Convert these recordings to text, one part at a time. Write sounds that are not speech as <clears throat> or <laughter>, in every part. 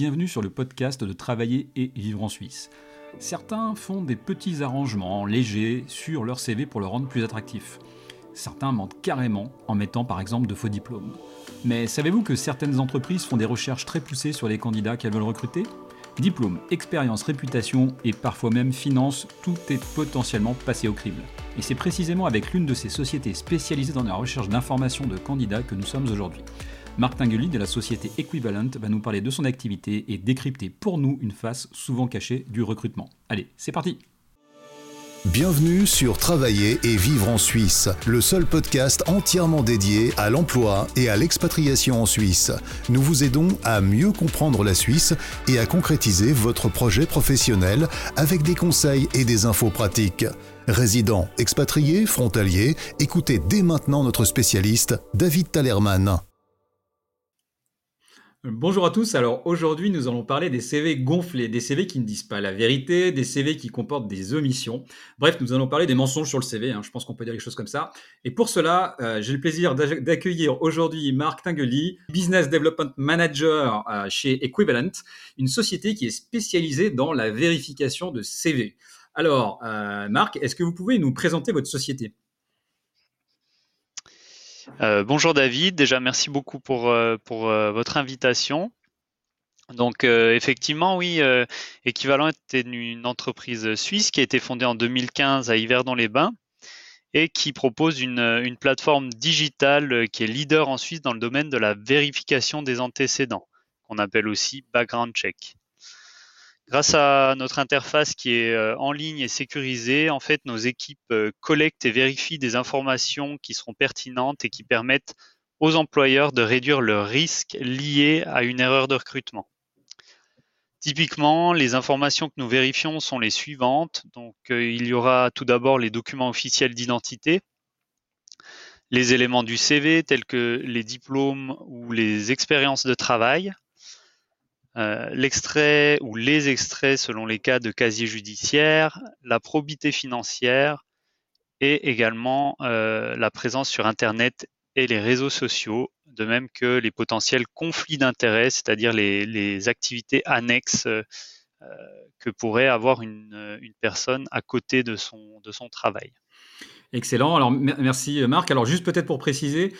Bienvenue sur le podcast de Travailler et vivre en Suisse. Certains font des petits arrangements légers sur leur CV pour le rendre plus attractif. Certains mentent carrément en mettant par exemple de faux diplômes. Mais savez-vous que certaines entreprises font des recherches très poussées sur les candidats qu'elles veulent recruter? Diplôme, expérience, réputation et parfois même finance, tout est potentiellement passé au crible. Et c'est précisément avec l'une de ces sociétés spécialisées dans la recherche d'informations de candidats que nous sommes aujourd'hui. Marc Tinguely de la société Equivalent va nous parler de son activité et décrypter pour nous une face souvent cachée du recrutement. Allez, c'est parti Bienvenue sur Travailler et vivre en Suisse, le seul podcast entièrement dédié à l'emploi et à l'expatriation en Suisse. Nous vous aidons à mieux comprendre la Suisse et à concrétiser votre projet professionnel avec des conseils et des infos pratiques. Résidents, expatriés, frontaliers, écoutez dès maintenant notre spécialiste, David Talerman. Bonjour à tous, alors aujourd'hui nous allons parler des CV gonflés, des CV qui ne disent pas la vérité, des CV qui comportent des omissions. Bref, nous allons parler des mensonges sur le CV, hein, je pense qu'on peut dire les choses comme ça. Et pour cela, euh, j'ai le plaisir d'accueillir aujourd'hui Marc Tinguely, Business Development Manager euh, chez Equivalent, une société qui est spécialisée dans la vérification de CV. Alors, euh, Marc, est-ce que vous pouvez nous présenter votre société? Euh, bonjour David, déjà merci beaucoup pour, euh, euh, votre invitation. Donc effectivement, oui, Équivalent est une entreprise suisse qui a été fondée en 2015 à Yverdon-les-Bains et qui propose une, plateforme digitale qui est leader en Suisse dans le domaine de la vérification des antécédents, qu'on appelle aussi background check. Grâce à notre interface qui est euh, en ligne et sécurisée, en fait, nos équipes euh, collectent et vérifient des informations qui seront pertinentes et qui permettent aux employeurs de réduire le risque lié à une erreur de recrutement. Typiquement, les informations que nous vérifions sont les suivantes. Euh, il y aura tout d'abord les documents officiels d'identité, les éléments du CV tels que les diplômes ou les expériences de travail, euh, l'extrait ou les extraits selon les cas de casier judiciaire, la probité financière et également euh, la présence sur Internet et les réseaux sociaux, de même que les potentiels conflits d'intérêts, c'est-à-dire les, activités annexes euh, que pourrait avoir une, une, personne à côté de son, de son travail. Excellent. Alors merci Marc. Alors juste peut-être pour préciser,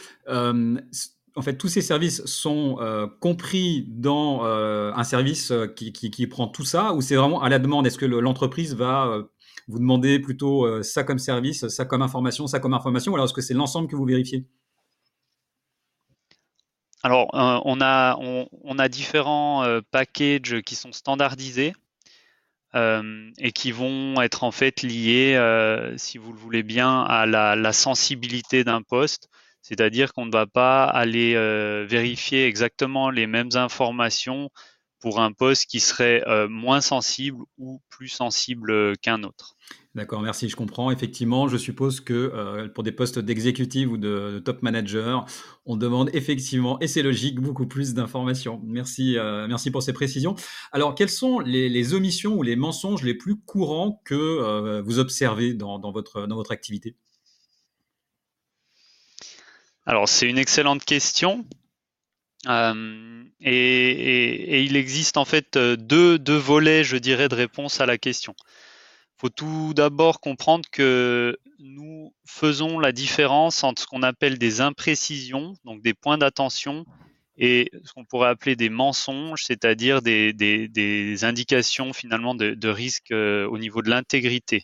en fait, tous ces services sont euh, compris dans euh, un service euh, qui, prend tout ça, ou c'est vraiment à la demande? Est-ce que l'entreprise va vous demander plutôt ça comme service, ça comme information, ça comme information, ou alors est-ce que c'est l'ensemble que vous vérifiez? Alors, on, a, on, a différents packages qui sont standardisés. et qui vont être en fait liés, si vous le voulez bien, à la sensibilité d'un poste. C'est-à-dire qu'on ne va pas aller euh, vérifier exactement les mêmes informations pour un poste qui serait euh, moins sensible ou plus sensible qu'un autre. D'accord, merci, je comprends. Effectivement, je suppose que euh, pour des postes d'exécutif ou de, top manager, on demande effectivement, et c'est logique, beaucoup plus d'informations. Merci, merci pour ces précisions. Alors, quelles sont les, omissions ou les mensonges les plus courants que vous observez dans votre activité? Alors, c'est une excellente question. Euh, et, il existe en fait euh, deux, volets, je dirais, de réponse à la question. Il faut tout d'abord comprendre que nous faisons la différence entre ce qu'on appelle des imprécisions, donc des points d'attention, et ce qu'on pourrait appeler des mensonges, c'est-à-dire des, indications finalement de, risque euh, au niveau de l'intégrité.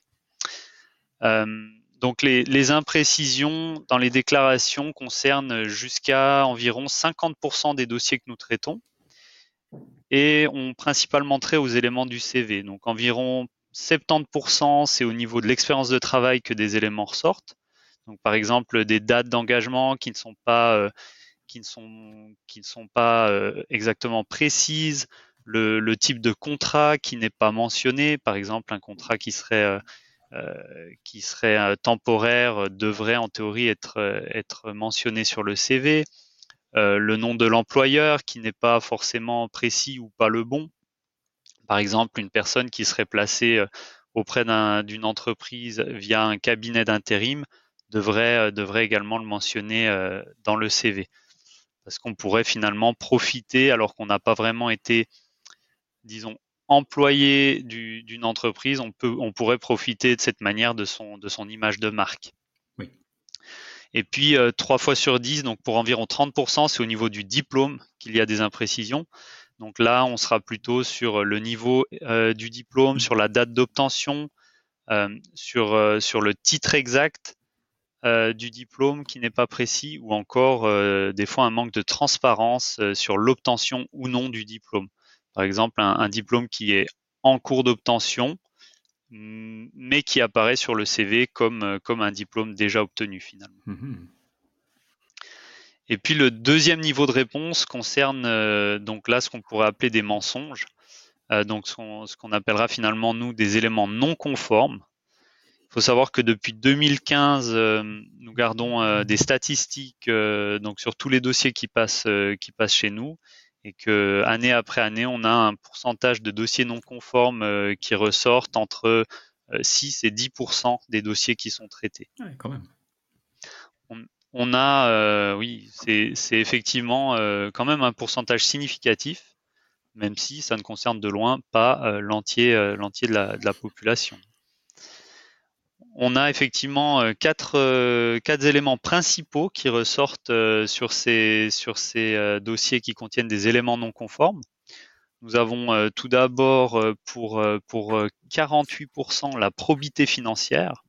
Donc les, imprécisions dans les déclarations concernent jusqu'à environ 50% des dossiers que nous traitons et ont principalement trait aux éléments du CV. Donc environ 70% c'est au niveau de l'expérience de travail que des éléments ressortent. Donc par exemple des dates d'engagement qui ne sont pas euh, qui ne sont qui ne sont pas euh, exactement précises, le, type de contrat qui n'est pas mentionné, par exemple un contrat qui serait euh, qui serait euh, temporaire devrait en théorie être, euh, être mentionné sur le CV. le nom de l'employeur qui n'est pas forcément précis ou pas le bon. Par exemple, une personne qui serait placée auprès d'une entreprise via un cabinet d'intérim devrait, devrait également le mentionner dans le CV. Parce qu'on pourrait finalement profiter, alors qu'on n'a pas vraiment été disons, employé d'une entreprise, on, peut, on pourrait profiter de cette manière de son, de son image de marque. Oui. Et puis, 3 fois sur 10, donc pour environ 30%, c'est au niveau du diplôme qu'il y a des imprécisions. Donc là, on sera plutôt sur le niveau du diplôme, sur la date d'obtention, sur, sur le titre exact euh, du diplôme qui n'est pas précis ou encore euh, des fois un manque de transparence euh, sur l'obtention ou non du diplôme. Par exemple, un, diplôme qui est en cours d'obtention, mm, mais qui apparaît sur le CV comme, comme un diplôme déjà obtenu finalement. Mmh Et puis le deuxième niveau de réponse concerne donc là ce qu'on pourrait appeler des mensonges, donc ce qu'on appellera finalement nous des éléments non conformes. Il faut savoir que depuis 2015, euh, nous gardons euh, des statistiques euh, donc sur tous les dossiers qui passent, qui passent chez nous et que année après année, on a un pourcentage de dossiers non conformes qui ressortent entre 6 et 10% des dossiers qui sont traités. quand même. On, a, oui, c'est effectivement quand même un pourcentage significatif, même si ça ne concerne de loin pas l'entier de la population on a effectivement euh, euh, quatre, éléments principaux qui ressortent euh, sur ces, dossiers qui contiennent des éléments non conformes. Nous avons tout d'abord pour, pour 48% la probité financière.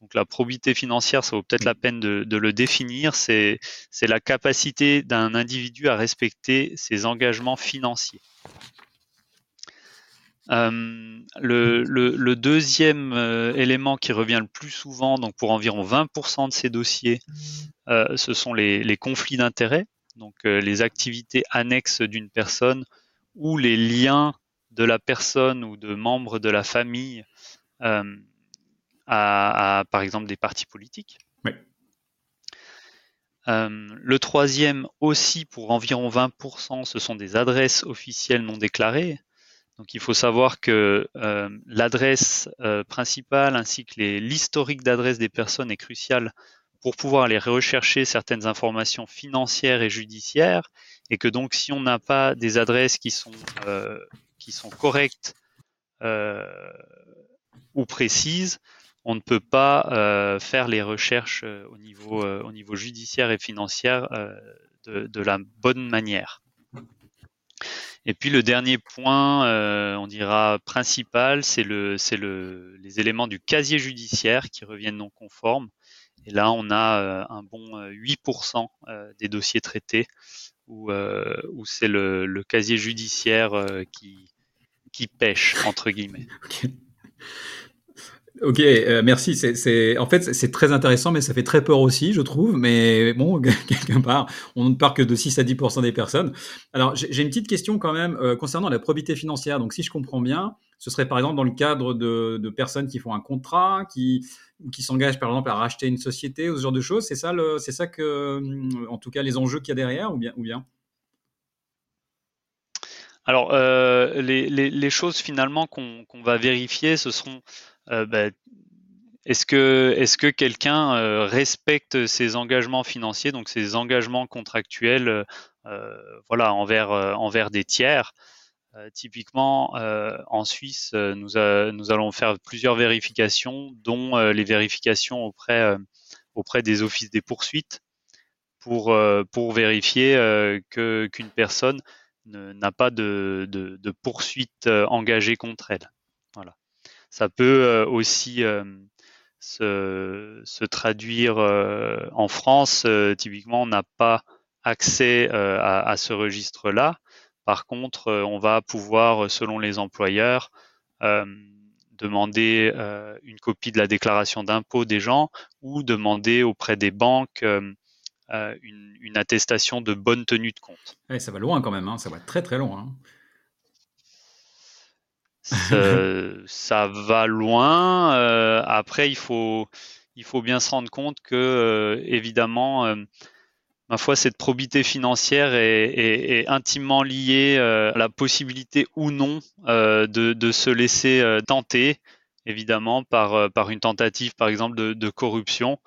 Donc la probité financière, ça vaut peut-être la peine de le définir, c'est la capacité d'un individu à respecter ses engagements financiers. Euh, le, deuxième euh, élément qui revient le plus souvent, donc pour environ 20% de ces dossiers, euh, ce sont les, conflits d'intérêts, donc les activités annexes d'une personne ou les liens de la personne ou de membres de la famille à, par exemple, des partis politiques. le troisième aussi, pour environ 20%, ce sont des adresses officielles non déclarées. Donc il faut savoir que euh, l'adresse euh, principale ainsi que l'historique d'adresse des personnes est crucial pour pouvoir aller rechercher certaines informations financières et judiciaires et que donc si on n'a pas des adresses qui sont euh, qui sont correctes ou précises, on ne peut pas faire les recherches au niveau au niveau judiciaire et financier de, de la bonne manière. Et puis le dernier point, euh, on dira principal, c'est le, c'est le, les éléments du casier judiciaire qui reviennent non conformes. Et là, on a euh, un bon 8% euh, des dossiers traités où, où c'est le, casier judiciaire qui, qui pêche entre guillemets. <laughs> Ok, euh, merci. En fait, c'est très intéressant, mais ça fait très peur aussi, je trouve. Mais bon, <laughs> quelque part, on ne parle que de 6 à 10 des personnes. Alors, j'ai une petite question quand même euh, concernant la probité financière. Donc, si je comprends bien, ce serait par exemple dans le cadre de, personnes qui font un contrat, qui, s'engagent par exemple à racheter une société ou ce genre de choses. C'est ça, c'est ça que, euh, en tout cas, les enjeux qu'il y a derrière, ou bien, ou bien? Alors, les, choses finalement qu'on va vérifier, ce seront bah, est-ce que, quelqu'un euh, respecte ses engagements financiers, donc ses engagements contractuels, euh, voilà, envers, des tiers? Typiquement, en Suisse, nous, allons faire plusieurs vérifications, dont les vérifications auprès, des offices des poursuites, pour, vérifier qu'une personne n'a pas de, de, de poursuite engagée contre elle. Voilà. Ça peut euh, aussi euh, se, traduire euh, en France. typiquement, on n'a pas accès à, ce registre-là. Par contre, on va pouvoir, selon les employeurs, demander une copie de la déclaration d'impôt des gens ou demander auprès des banques une, attestation de bonne tenue de compte. ça va loin quand même, hein. ça va très très loin. Hein. Ça va loin. Euh, après, il faut, il faut bien se rendre compte que, euh, évidemment, euh, ma foi, cette probité financière est, intimement liée à la possibilité ou non de, se laisser tenter, évidemment, par, par une tentative, par exemple, de, corruption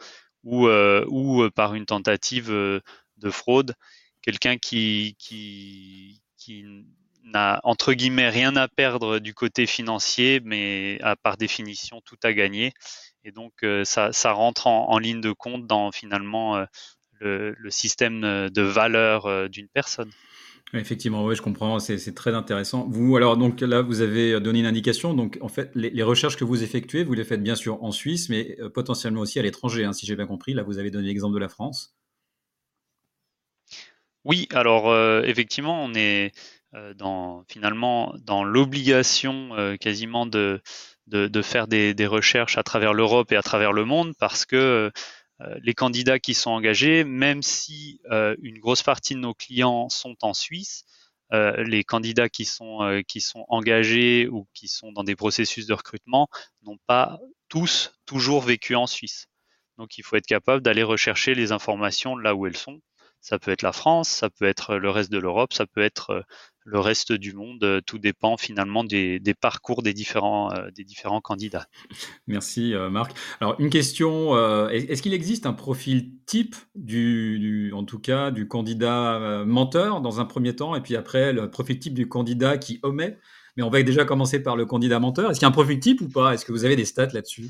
ou, ou par une tentative de fraude. Quelqu'un qui n'a entre guillemets rien à perdre du côté financier, mais a par définition tout à gagner. Et donc ça, ça, rentre en, ligne de compte dans finalement le, le, système de valeur d'une personne. Effectivement, oui, je comprends, c'est très intéressant. Vous, alors, donc là, vous avez donné une indication. Donc, en fait, les, recherches que vous effectuez, vous les faites bien sûr en Suisse, mais euh, potentiellement aussi à l'étranger, hein, si j'ai bien compris. Là, vous avez donné l'exemple de la France. Oui, alors, euh, effectivement, on est euh, dans, finalement dans l'obligation quasiment de, de, faire des, recherches à travers l'Europe et à travers le monde parce que euh, les candidats qui sont engagés, même si euh, une grosse partie de nos clients sont en Suisse, euh, les candidats qui sont, qui sont engagés ou qui sont dans des processus de recrutement n'ont pas tous toujours vécu en Suisse. Donc il faut être capable d'aller rechercher les informations là où elles sont. Ça peut être la France, ça peut être le reste de l'Europe, ça peut être le reste du monde. Euh, tout dépend finalement des, parcours des différents, euh, des différents candidats. Merci euh, Marc. Alors une question, est-ce qu'il existe un profil type du, en tout cas du candidat menteur dans un premier temps et puis après le profil type du candidat qui omet? Mais on va déjà commencer par le candidat menteur. Est-ce qu'il y a un profil type ou pas? Est-ce que vous avez des stats là-dessus?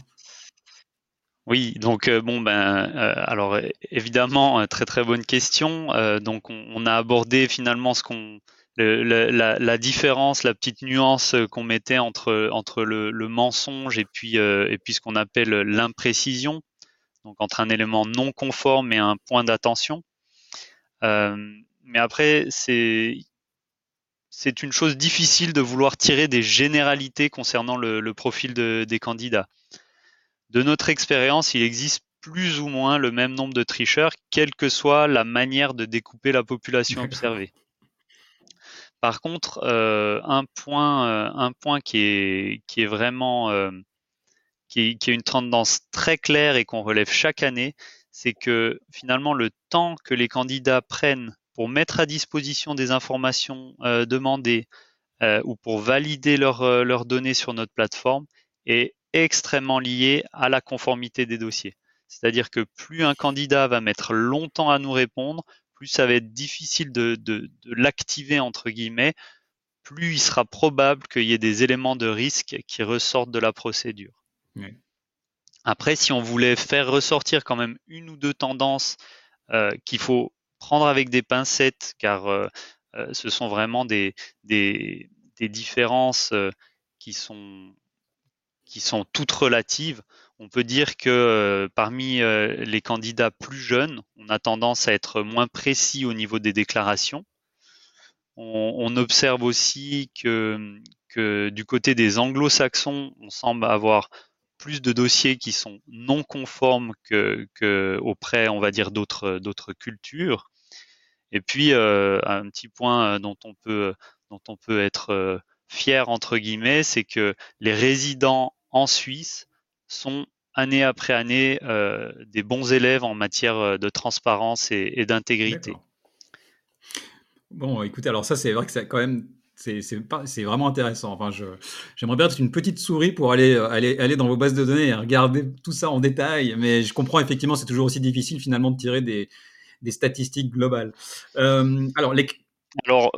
Oui, donc bon ben alors évidemment très très bonne question. donc on, a abordé finalement ce qu'on la, différence, la petite nuance qu'on mettait entre, entre le, mensonge et puis, euh, et puis ce qu'on appelle l'imprécision, donc entre un élément non conforme et un point d'attention. Euh, mais après, c'est c'est une chose difficile de vouloir tirer des généralités concernant le, profil des candidats. De notre expérience, il existe plus ou moins le même nombre de tricheurs, quelle que soit la manière de découper la population observée. Par contre, euh, un point, euh, un point qui est, vraiment, euh, qui, est une tendance très claire et qu'on relève chaque année, c'est que finalement le temps que les candidats prennent pour mettre à disposition des informations demandées ou pour valider leurs données sur notre plateforme est extrêmement lié à la conformité des dossiers. C'est-à-dire que plus un candidat va mettre longtemps à nous répondre, plus ça va être difficile de, l'activer entre guillemets, plus il sera probable qu'il y ait des éléments de risque qui ressortent de la procédure. Après, si on voulait faire ressortir quand même une ou deux tendances euh, qu'il faut prendre avec des pincettes, car euh, euh, ce sont vraiment des, des, différences qui sont, qui sont toutes relatives on peut dire que euh, parmi euh, les candidats plus jeunes, on a tendance à être moins précis au niveau des déclarations. On, observe aussi que, du côté des anglo-saxons, on semble avoir plus de dossiers qui sont non conformes que, auprès, on va dire, d'autres d'autres cultures. Et puis euh, un petit point dont on peut dont on peut être fier entre guillemets, c'est que les résidents en Suisse sont année après année euh, des bons élèves en matière euh, de transparence et, d'intégrité. Bon, écoutez, alors ça, c'est vrai que c'est quand même c'est vraiment intéressant. Enfin, j'aimerais bien être une petite souris pour aller, aller, aller dans vos bases de données et regarder tout ça en détail. Mais je comprends effectivement, c'est toujours aussi difficile finalement de tirer des, des statistiques globales. Euh, alors, les... alors,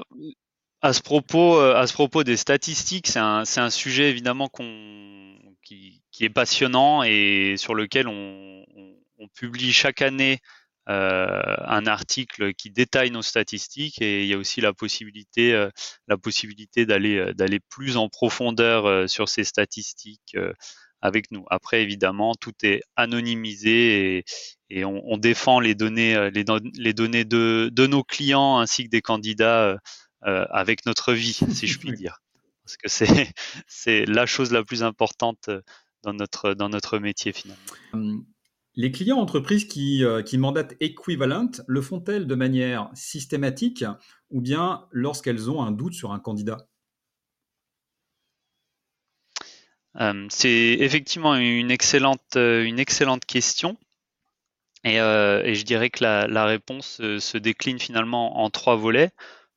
à ce propos, à ce propos des statistiques, c'est un, un, sujet évidemment qu'on qui, qui est passionnant et sur lequel on, on, publie chaque année euh, un article qui détaille nos statistiques et il y a aussi la possibilité, euh, la possibilité d'aller euh, d'aller plus en profondeur euh, sur ces statistiques avec nous. Après, évidemment, tout est anonymisé et, et on, on, défend les données, les, les données de, de, nos clients ainsi que des candidats avec notre vie, si je puis <laughs> dire. Parce que c'est <laughs> c'est la chose la plus importante dans notre, dans notre métier finalement. Les clients entreprises qui, euh, qui mandatent Equivalent le font-elles de manière systématique ou bien lorsqu'elles ont un doute sur un candidat? C'est effectivement une excellente, euh, une excellente question. Et, euh, et, je dirais que la, la réponse se décline finalement en trois volets.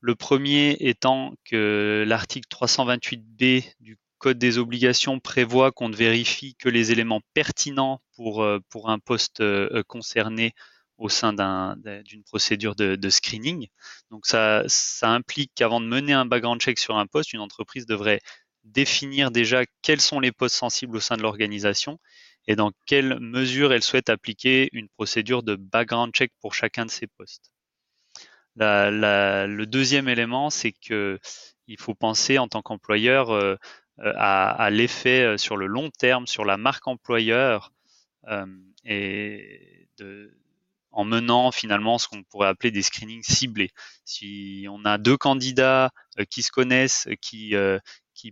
Le premier étant que l'article 328b du Code des obligations prévoit qu'on ne vérifie que les éléments pertinents pour, euh, un poste euh, concerné au sein d'une procédure de, screening. Donc ça, ça implique qu'avant de mener un background check sur un poste, une entreprise devrait définir déjà quels sont les postes sensibles au sein de l'organisation et dans quelle mesure elle souhaite appliquer une procédure de background check pour chacun de ces postes. Le deuxième élément, c'est que il faut penser en tant qu'employeur euh, à, à l'effet euh, sur le long terme, sur la marque employeur euh, et en menant finalement ce qu'on pourrait appeler des screenings ciblés. Si on a deux candidats qui se connaissent, qui,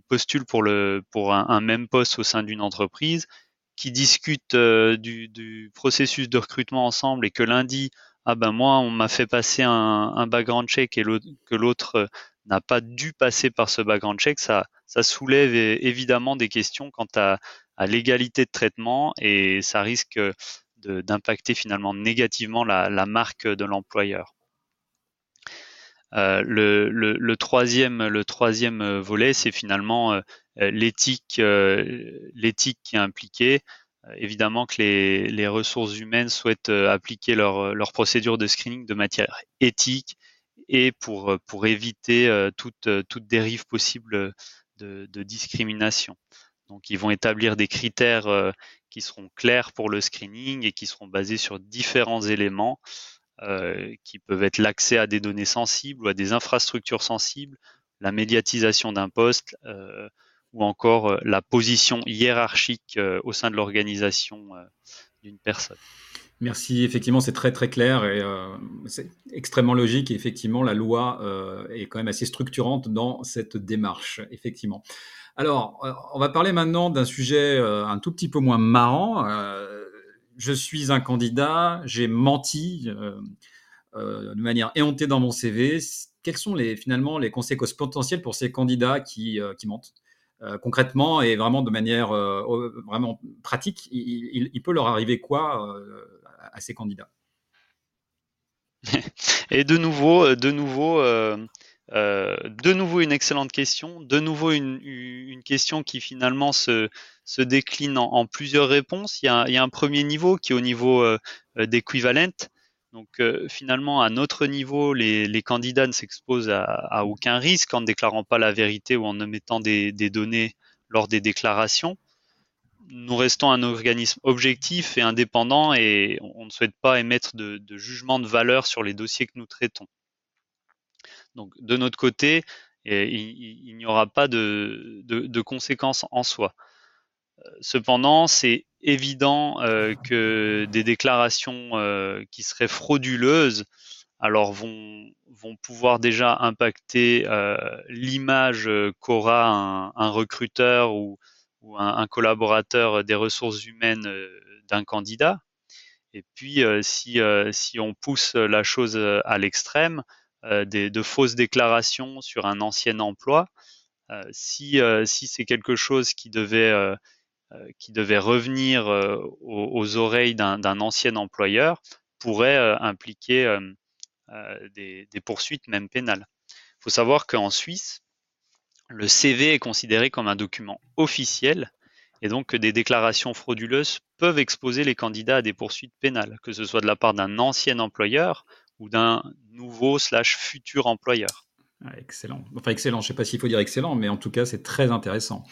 postulent pour, un, même poste au sein d'une entreprise, qui discutent du, processus de recrutement ensemble et que lundi, ah ben moi, on m'a fait passer un, un background check et que l'autre n'a pas dû passer par ce background check, ça, soulève évidemment des questions quant à, l'égalité de traitement et ça risque d'impacter finalement négativement la, marque de l'employeur. Euh, le, troisième, troisième volet, c'est finalement euh, l'éthique, euh, l'éthique qui est impliquée. Évidemment que les, les, ressources humaines souhaitent appliquer leur, leur procédure de screening de matière éthique et pour, pour éviter toute, toute dérive possible de, discrimination. Donc, ils vont établir des critères qui seront clairs pour le screening et qui seront basés sur différents éléments euh, qui peuvent être l'accès à des données sensibles ou à des infrastructures sensibles, la médiatisation d'un poste euh, ou encore euh, la position hiérarchique au sein de l'organisation d'une personne. Merci, effectivement, c'est très très clair et c'est extrêmement logique. Et effectivement, la loi est quand même assez structurante dans cette démarche, effectivement. Alors, on va parler maintenant d'un sujet un tout petit peu moins marrant je suis un candidat, j'ai menti euh, euh, de manière éhontée dans mon CV. Quels sont les, finalement les conséquences potentielles pour ces candidats qui, euh, mentent? Concrètement et vraiment de manière vraiment pratique il, peut leur arriver quoi à ces candidats? <laughs> Et de nouveau, de nouveau, euh, de nouveau une excellente question, de nouveau une, question qui finalement se, décline en, plusieurs réponses. Il y, a, un premier niveau qui est au niveau euh, euh d'équivalent. Donc euh, finalement, à notre niveau, les, candidats ne s'exposent à, aucun risque en ne déclarant pas la vérité ou en omettant des, des données lors des déclarations. Nous restons un organisme objectif et indépendant et on ne souhaite pas émettre de, de jugement de valeur sur les dossiers que nous traitons. Donc de notre côté, il, n'y aura pas de, conséquences en soi. Euh, cependant, c'est évident euh, que des déclarations euh, qui seraient frauduleuses alors vont, vont pouvoir déjà impacter l'image qu'aura un, recruteur ou, un, collaborateur des ressources humaines d'un candidat. Et puis, si, si on pousse la chose à l'extrême, euh, de fausses déclarations sur un ancien emploi, euh, si, euh, si c'est quelque chose qui devait, qui devait revenir aux, oreilles d'un ancien employeur, pourrait impliquer des, des, poursuites même pénales. Il faut savoir qu'en Suisse, le CV est considéré comme un document officiel et donc que des déclarations frauduleuses peuvent exposer les candidats à des poursuites pénales, que ce soit de la part d'un ancien employeur ou d'un nouveau slash futur employeur. Ah, excellent. Enfin, excellent. Je ne sais pas s'il faut dire excellent, mais en tout cas, c'est très intéressant.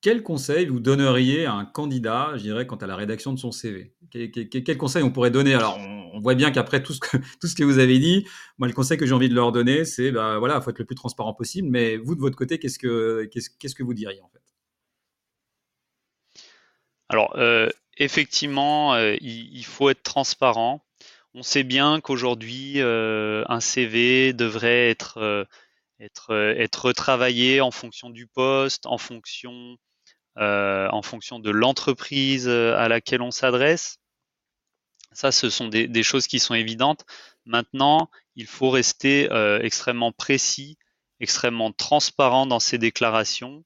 Quel conseil vous donneriez à un candidat, je dirais, quant à la rédaction de son CV quel, conseil on pourrait donner? Alors, on, voit bien qu'après tout ce que <laughs> tout ce que vous avez dit, moi, le conseil que j'ai envie de leur donner, c'est, bah, voilà, faut être le plus transparent possible. Mais vous, de votre côté, qu'est-ce que qu'est-ce, que vous diriez en fait? Alors, euh, effectivement, euh, il, faut être transparent. On sait bien qu'aujourd'hui, euh, un CV devrait être, être, être retravaillé en fonction du poste, en fonction, en fonction de l'entreprise à laquelle on s'adresse. Ça, ce sont des, choses qui sont évidentes. Maintenant, il faut rester extrêmement précis, extrêmement transparent dans ses déclarations.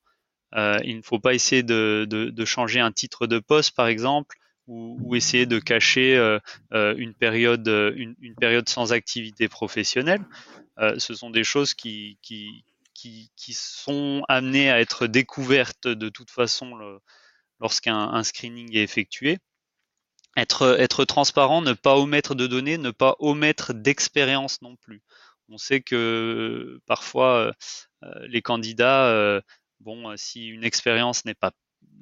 il ne faut pas essayer de, changer un titre de poste, par exemple, ou, essayer de cacher euh, euh, une, période, euh, une, période sans activité professionnelle. ce sont des choses qui, qui, sont amenées à être découvertes de toute façon lorsqu'un screening est effectué. être, être transparent, ne pas omettre de données, ne pas omettre d'expérience non plus. On sait que parfois les candidats, bon, si une expérience n'est pas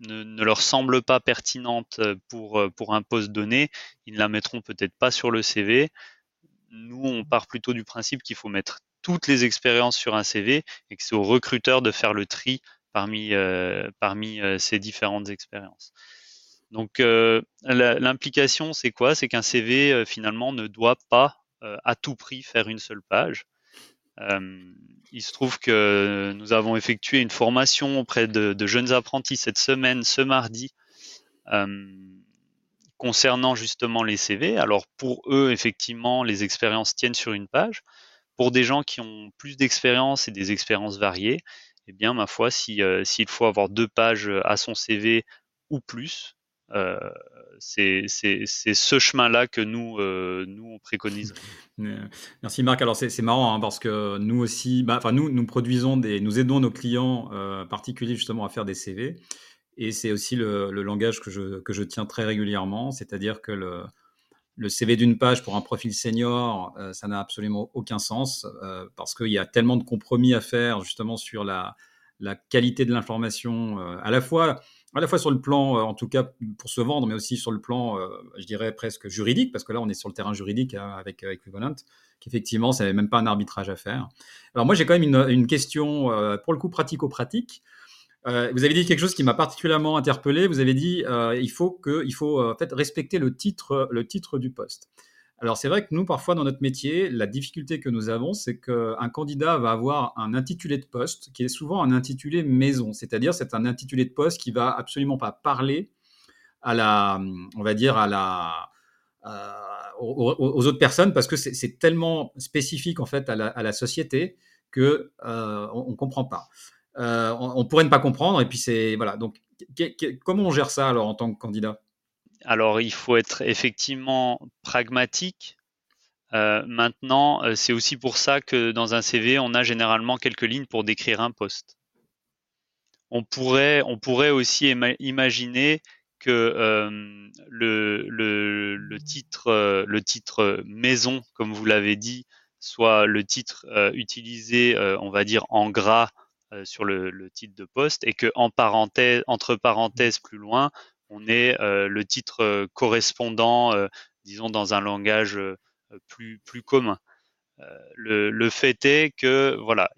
ne, ne, leur semble pas pertinente pour, pour un poste donné, ils ne la mettront peut-être pas sur le CV. Nous, on part plutôt du principe qu'il faut mettre toutes les expériences sur un CV et que c'est au recruteur de faire le tri parmi, euh, parmi euh, ces différentes expériences. Donc euh, l'implication, c'est quoi? C'est qu'un CV finalement ne doit pas à tout prix faire une seule page. il se trouve que nous avons effectué une formation auprès de, de jeunes apprentis cette semaine, ce mardi, concernant justement les CV. Alors pour eux, effectivement, les expériences tiennent sur une page. Pour des gens qui ont plus d'expérience et des expériences variées, eh bien, ma foi, euh, s'il faut avoir deux pages à son CV ou plus, euh, c'est ce chemin-là que nous, euh, nous on préconise. <laughs> Merci Marc. Alors c'est marrant hein, parce que nous aussi, bah, enfin nous, nous produisons des, nous aidons nos clients particuliers justement à faire des CV. Et c'est aussi le, langage que je, que je tiens très régulièrement, c'est-à-dire que le, le CV d'une page pour un profil senior, euh, ça n'a absolument aucun sens euh, parce qu'il y a tellement de compromis à faire justement sur la, qualité de l'information, euh, à la fois à la fois sur le plan, en tout cas pour se vendre, mais aussi sur le plan, je dirais presque juridique, parce que là on est sur le terrain juridique hein, avec Equivalent, qu'effectivement ça n'avait même pas un arbitrage à faire. Alors moi j'ai quand même une question pour le coup pratico-pratique. Euh, vous avez dit quelque chose qui m'a particulièrement interpellé. Vous avez dit euh, il faut que, il faut euh, en fait respecter le titre, le titre du poste. Alors c'est vrai que nous parfois dans notre métier, la difficulté que nous avons, c'est qu'un candidat va avoir un intitulé de poste qui est souvent un intitulé maison, c'est-à-dire c'est un intitulé de poste qui va absolument pas parler à la, on va dire à la aux, autres personnes parce que c'est tellement spécifique en fait à la, à la société que on, on comprend pas. Euh, on, pourrait ne pas comprendre. Et puis c'est voilà. Comment on gère ça alors en tant que candidat? Alors il faut être effectivement pragmatique. Euh, maintenant, euh, c'est aussi pour ça que dans un CV, on a généralement quelques lignes pour décrire un poste. On pourrait, aussi imaginer que le, le, titre, le titre maison, comme vous l'avez dit, soit le titre utilisé, on va dire en gras euh, sur le, titre de poste et que entre parenthèses plus loin, on ait euh, le titre euh, correspondant, disons dans un langage plus plus commun. Le, fait est que voilà,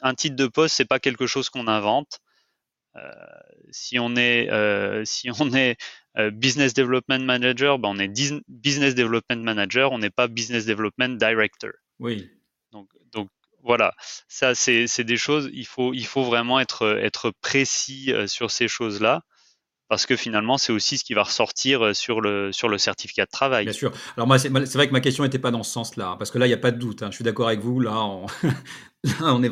un titre de poste c'est pas quelque chose qu'on invente. si on est si on est business development manager, ben on est business development manager, on n'est pas business development director. Oui. Voilà, ça c'est des choses, il faut, il faut vraiment être, être précis euh, sur ces choses-là parce que finalement, c'est aussi ce qui va ressortir euh, sur le, sur le certificat de travail. Bien sûr. Alors moi, c'est vrai que ma question n'était pas dans ce sens-là, hein, parce que là, il n'y a pas de doute. Hein. Je suis d'accord avec vous. Là, on, <laughs> on est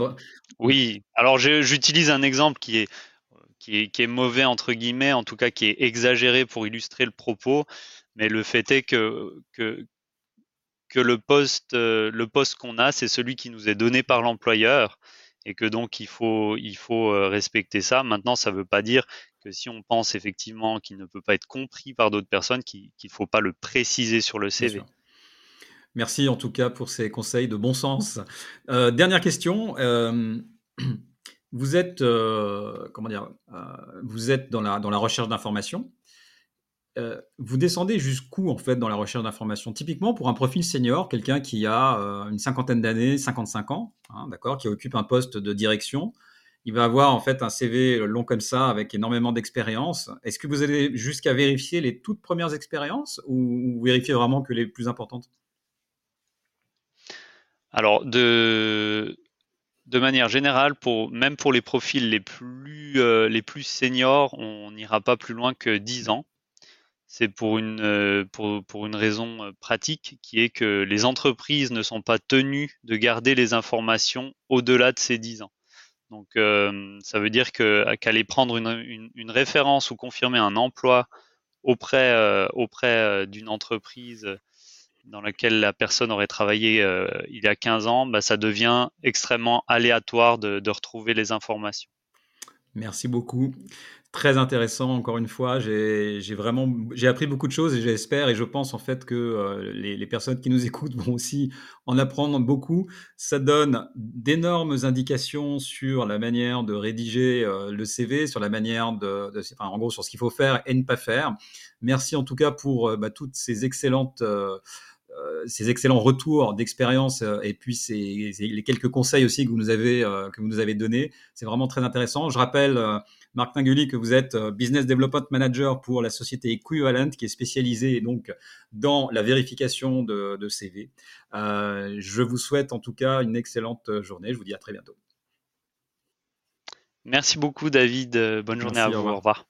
Oui. Alors, j'utilise un exemple qui est, qui est, qui est mauvais entre guillemets, en tout cas qui est exagéré pour illustrer le propos. Mais le fait est que, que, que le poste, euh, le poste qu'on a, c'est celui qui nous est donné par l'employeur et que donc il faut, il faut euh, respecter ça. Maintenant, ça ne veut pas dire que si on pense effectivement qu'il ne peut pas être compris par d'autres personnes, qu'il ne faut pas le préciser sur le CV. Merci en tout cas pour ces conseils de bon sens. Euh, dernière question. <clears throat> vous êtes, comment dire, vous êtes dans la, dans la recherche d'informations. Euh, vous descendez jusqu'où en fait dans la recherche d'informations? Typiquement pour un profil senior, quelqu'un qui a euh, une cinquantaine d'années, 55 ans, hein, d'accord, qui occupe un poste de direction, il va avoir en fait un CV long comme ça avec énormément d'expérience. Est-ce que vous allez jusqu'à vérifier les toutes premières expériences ou vous vérifiez vraiment que les plus importantes? Alors de de manière générale, même pour les profils les plus, euh, les plus seniors, on n'ira pas plus loin que 10 ans c'est pour une, euh, pour, une raison euh, pratique qui est que les entreprises ne sont pas tenues de garder les informations au-delà de ces 10 ans. Donc euh, ça veut dire qu'aller prendre une, une, référence ou confirmer un emploi auprès, d'une entreprise dans laquelle la personne aurait travaillé il y a 15 ans, bah, ça devient extrêmement aléatoire de retrouver les informations. Merci beaucoup. Très intéressant, encore une fois. J'ai vraiment j'ai appris beaucoup de choses et j'espère et je pense en fait que euh, les, personnes qui nous <laughs> écoutent vont aussi en apprendre beaucoup. Ça donne d'énormes indications sur la manière de rédiger euh, le CV, sur la manière de, de enfin, en gros, sur ce qu'il faut faire et ne pas faire. Merci en tout cas pour euh, bah, toutes ces excellentes ces excellents retours d'expérience et puis ces, les quelques conseils aussi que vous nous avez que vous nous avez donnés. C'est vraiment très intéressant. Je rappelle Marc Tinguli, que vous êtes euh, Business Development Manager pour la société Equivalent, qui est spécialisée donc dans la vérification de, CV. Euh, je vous souhaite en tout cas une excellente journée. Je vous dis à très bientôt. Merci beaucoup, David. Bonne journée à vous. Au revoir.